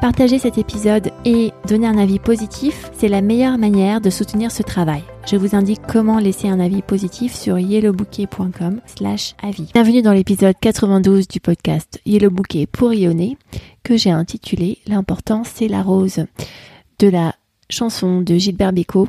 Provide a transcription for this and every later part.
Partager cet épisode et donner un avis positif, c'est la meilleure manière de soutenir ce travail. Je vous indique comment laisser un avis positif sur yellowbouquet.com slash avis. Bienvenue dans l'épisode 92 du podcast Yellow Bouquet pour rayonner que j'ai intitulé L'important c'est la rose de la chanson de Gilbert Bécaud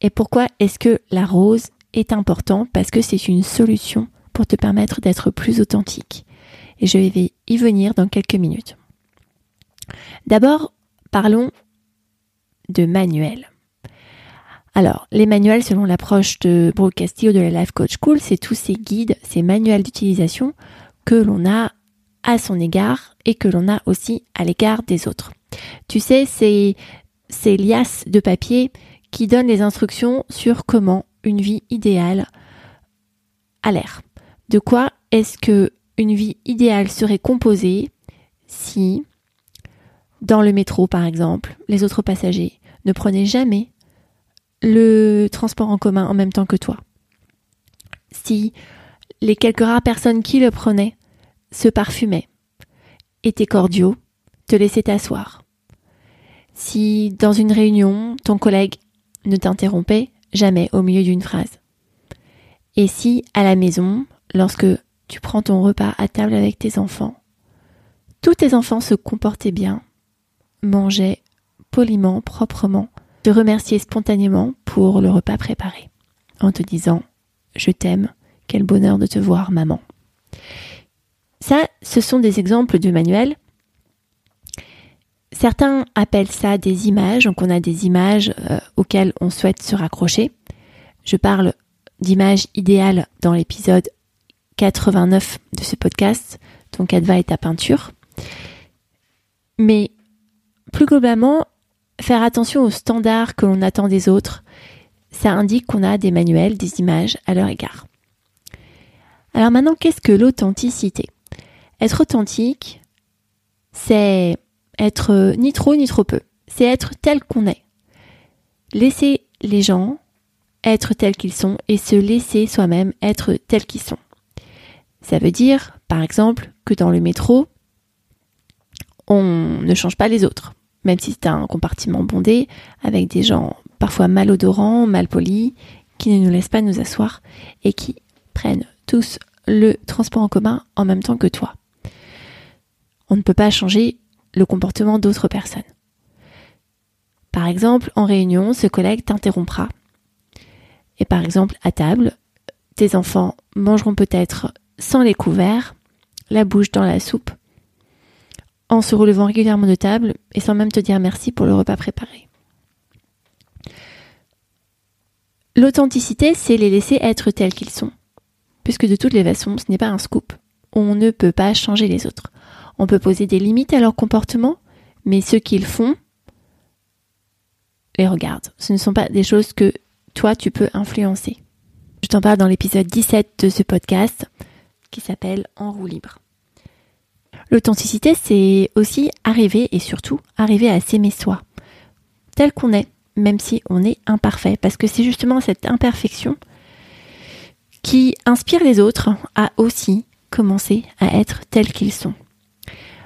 Et pourquoi est-ce que la rose est important Parce que c'est une solution pour te permettre d'être plus authentique. Et je vais y venir dans quelques minutes. D'abord, parlons de manuel. Alors, les manuels, selon l'approche de Brooke Castillo de la Life Coach School, c'est tous ces guides, ces manuels d'utilisation que l'on a à son égard et que l'on a aussi à l'égard des autres. Tu sais, ces liasses de papier qui donnent les instructions sur comment une vie idéale a l'air. De quoi est-ce que une vie idéale serait composée si, dans le métro par exemple, les autres passagers ne prenaient jamais le transport en commun en même temps que toi? Si les quelques rares personnes qui le prenaient se parfumaient, étaient cordiaux, te laissaient t'asseoir. Si dans une réunion, ton collègue ne t'interrompait jamais au milieu d'une phrase. Et si à la maison, lorsque tu prends ton repas à table avec tes enfants, tous tes enfants se comportaient bien, mangeaient poliment, proprement, te remercier spontanément pour le repas préparé, en te disant Je t'aime, quel bonheur de te voir, maman. Ça, ce sont des exemples de manuels. Certains appellent ça des images, donc on a des images euh, auxquelles on souhaite se raccrocher. Je parle d'images idéales dans l'épisode 89 de ce podcast, ton cadva et ta peinture. Mais plus globalement, faire attention aux standards que l'on attend des autres, ça indique qu'on a des manuels, des images à leur égard. Alors maintenant, qu'est-ce que l'authenticité? Être authentique, c'est être ni trop ni trop peu. C'est être tel qu'on est. Laisser les gens être tels qu'ils sont et se laisser soi-même être tels qu'ils sont. Ça veut dire, par exemple, que dans le métro, on ne change pas les autres même si c'est un compartiment bondé, avec des gens parfois malodorants, mal polis, qui ne nous laissent pas nous asseoir et qui prennent tous le transport en commun en même temps que toi. On ne peut pas changer le comportement d'autres personnes. Par exemple, en réunion, ce collègue t'interrompra. Et par exemple, à table, tes enfants mangeront peut-être sans les couverts, la bouche dans la soupe, en se relevant régulièrement de table et sans même te dire merci pour le repas préparé. L'authenticité, c'est les laisser être tels qu'ils sont. Puisque de toutes les façons, ce n'est pas un scoop. On ne peut pas changer les autres. On peut poser des limites à leur comportement, mais ce qu'ils font, les regarde. Ce ne sont pas des choses que toi, tu peux influencer. Je t'en parle dans l'épisode 17 de ce podcast qui s'appelle En roue libre. L'authenticité, c'est aussi arriver et surtout arriver à s'aimer soi, tel qu'on est, même si on est imparfait, parce que c'est justement cette imperfection qui inspire les autres à aussi commencer à être tels qu'ils sont.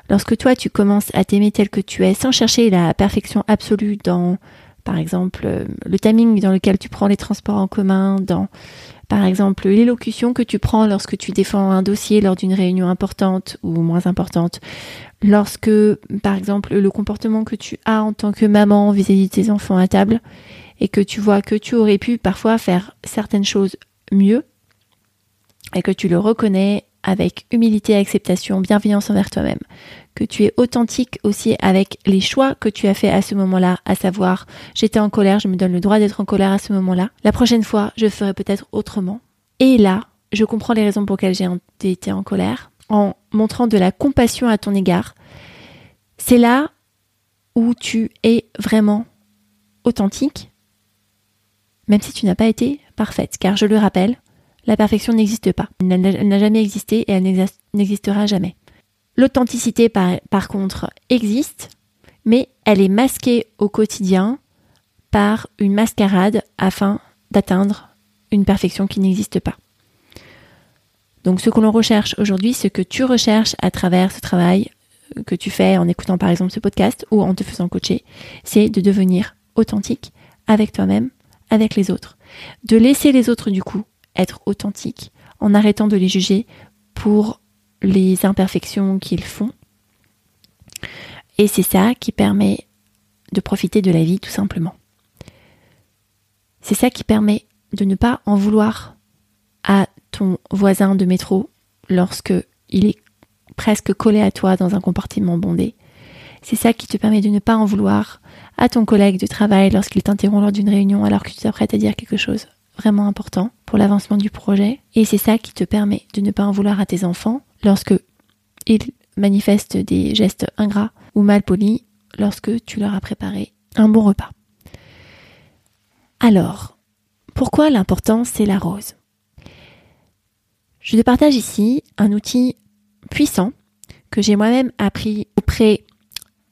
Lorsque toi tu commences à t'aimer tel que tu es sans chercher la perfection absolue dans par exemple euh, le timing dans lequel tu prends les transports en commun, dans par exemple l'élocution que tu prends lorsque tu défends un dossier lors d'une réunion importante ou moins importante, lorsque par exemple le comportement que tu as en tant que maman vis-à-vis de tes enfants à table et que tu vois que tu aurais pu parfois faire certaines choses mieux et que tu le reconnais avec humilité, acceptation, bienveillance envers toi-même, que tu es authentique aussi avec les choix que tu as fait à ce moment-là, à savoir j'étais en colère, je me donne le droit d'être en colère à ce moment-là. La prochaine fois, je ferai peut-être autrement. Et là, je comprends les raisons pour lesquelles j'ai été en colère, en montrant de la compassion à ton égard. C'est là où tu es vraiment authentique, même si tu n'as pas été parfaite, car je le rappelle, la perfection n'existe pas. Elle n'a jamais existé et elle n'existera jamais. L'authenticité, par, contre, existe, mais elle est masquée au quotidien par une mascarade afin d'atteindre une perfection qui n'existe pas. Donc ce que l'on recherche aujourd'hui, ce que tu recherches à travers ce travail que tu fais en écoutant par exemple ce podcast ou en te faisant coacher, c'est de devenir authentique avec toi-même, avec les autres. De laisser les autres du coup être authentique en arrêtant de les juger pour les imperfections qu'ils font. Et c'est ça qui permet de profiter de la vie tout simplement. C'est ça qui permet de ne pas en vouloir à ton voisin de métro lorsque il est presque collé à toi dans un compartiment bondé. C'est ça qui te permet de ne pas en vouloir à ton collègue de travail lorsqu'il t'interrompt lors d'une réunion alors que tu t'apprêtes à dire quelque chose vraiment important pour l'avancement du projet. Et c'est ça qui te permet de ne pas en vouloir à tes enfants lorsque ils manifestent des gestes ingrats ou mal polis lorsque tu leur as préparé un bon repas. Alors, pourquoi l'important c'est la rose? Je te partage ici un outil puissant que j'ai moi-même appris auprès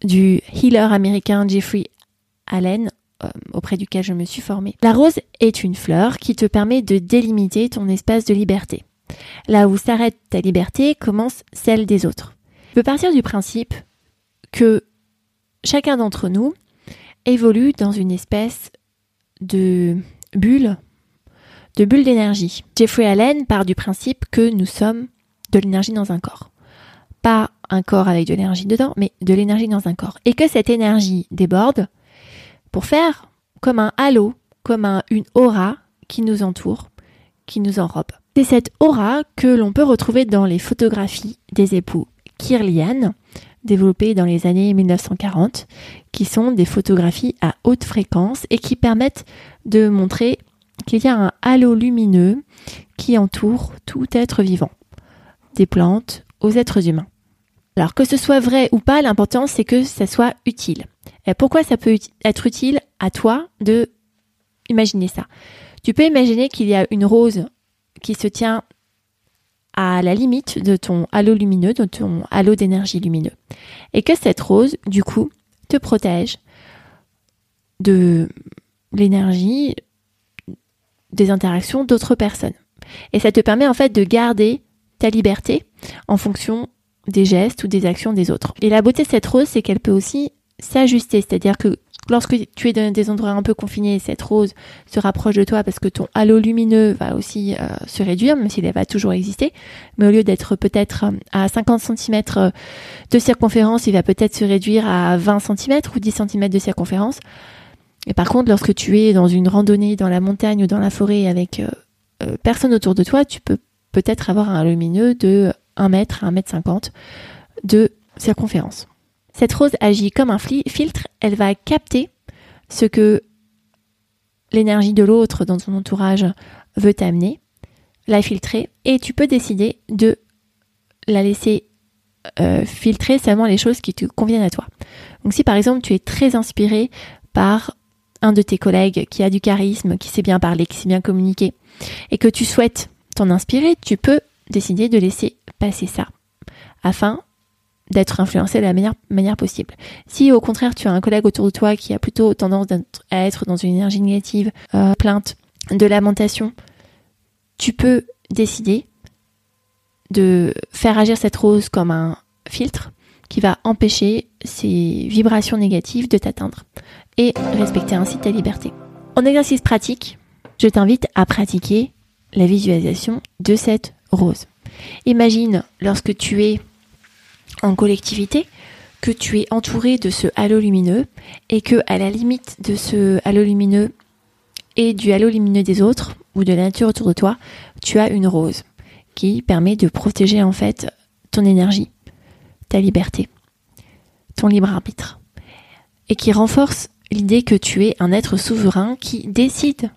du healer américain Jeffrey Allen auprès duquel je me suis formée. La rose est une fleur qui te permet de délimiter ton espace de liberté. Là où s'arrête ta liberté, commence celle des autres. Tu peux partir du principe que chacun d'entre nous évolue dans une espèce de bulle, de bulle d'énergie. Jeffrey Allen part du principe que nous sommes de l'énergie dans un corps. Pas un corps avec de l'énergie dedans, mais de l'énergie dans un corps. Et que cette énergie déborde pour faire comme un halo, comme un, une aura qui nous entoure, qui nous enrobe. C'est cette aura que l'on peut retrouver dans les photographies des époux Kirlian, développées dans les années 1940, qui sont des photographies à haute fréquence et qui permettent de montrer qu'il y a un halo lumineux qui entoure tout être vivant, des plantes aux êtres humains. Alors que ce soit vrai ou pas, l'important c'est que ça soit utile. Et pourquoi ça peut être utile à toi de imaginer ça? Tu peux imaginer qu'il y a une rose qui se tient à la limite de ton halo lumineux, de ton halo d'énergie lumineux. Et que cette rose, du coup, te protège de l'énergie des interactions d'autres personnes. Et ça te permet en fait de garder ta liberté en fonction des gestes ou des actions des autres. Et la beauté de cette rose, c'est qu'elle peut aussi s'ajuster, c'est-à-dire que lorsque tu es dans des endroits un peu confinés, cette rose se rapproche de toi parce que ton halo lumineux va aussi euh, se réduire, même s'il va toujours exister. Mais au lieu d'être peut-être euh, à 50 cm euh, de circonférence, il va peut-être se réduire à 20 cm ou 10 cm de circonférence. Et par contre, lorsque tu es dans une randonnée dans la montagne ou dans la forêt avec personne autour de toi, tu peux peut-être avoir un lumineux de 1 mètre à 1 mètre 50 de circonférence. Cette rose agit comme un filtre, elle va capter ce que l'énergie de l'autre dans ton entourage veut t'amener, la filtrer, et tu peux décider de la laisser euh, filtrer seulement les choses qui te conviennent à toi. Donc si par exemple tu es très inspiré par un de tes collègues qui a du charisme, qui sait bien parler, qui sait bien communiquer, et que tu souhaites t'en inspirer, tu peux décider de laisser passer ça, afin d'être influencé de la meilleure manière possible. Si au contraire tu as un collègue autour de toi qui a plutôt tendance à être dans une énergie négative, euh, plainte, de lamentation, tu peux décider de faire agir cette rose comme un filtre qui va empêcher ces vibrations négatives de t'atteindre et respecter ainsi ta liberté. En exercice pratique, je t'invite à pratiquer la visualisation de cette rose. Imagine lorsque tu es en collectivité, que tu es entouré de ce halo lumineux et que à la limite de ce halo lumineux et du halo lumineux des autres ou de la nature autour de toi, tu as une rose qui permet de protéger en fait ton énergie, ta liberté, ton libre arbitre et qui renforce l'idée que tu es un être souverain qui décide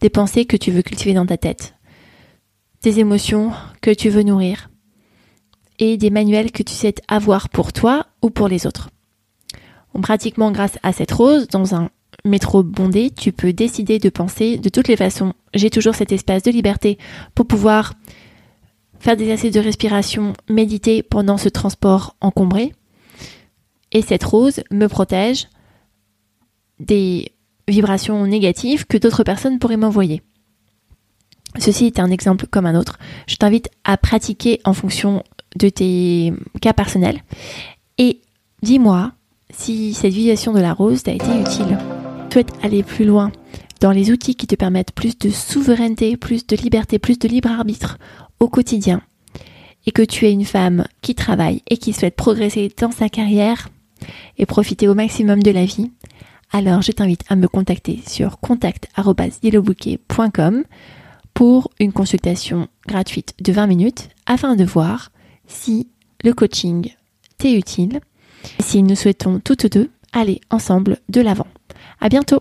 des pensées que tu veux cultiver dans ta tête, des émotions que tu veux nourrir, et des manuels que tu sais avoir pour toi ou pour les autres. pratiquement grâce à cette rose, dans un métro bondé, tu peux décider de penser de toutes les façons. J'ai toujours cet espace de liberté pour pouvoir faire des exercices de respiration, méditer pendant ce transport encombré. Et cette rose me protège des vibrations négatives que d'autres personnes pourraient m'envoyer. Ceci est un exemple comme un autre. Je t'invite à pratiquer en fonction de tes cas personnels. Et dis-moi si cette visualisation de la rose t'a été utile. Tu souhaites aller plus loin dans les outils qui te permettent plus de souveraineté, plus de liberté, plus de libre arbitre au quotidien. Et que tu es une femme qui travaille et qui souhaite progresser dans sa carrière et profiter au maximum de la vie, alors je t'invite à me contacter sur contact.yellowbouquet.com pour une consultation gratuite de 20 minutes afin de voir si le coaching t'est utile. Si nous souhaitons toutes deux aller ensemble de l'avant. À bientôt!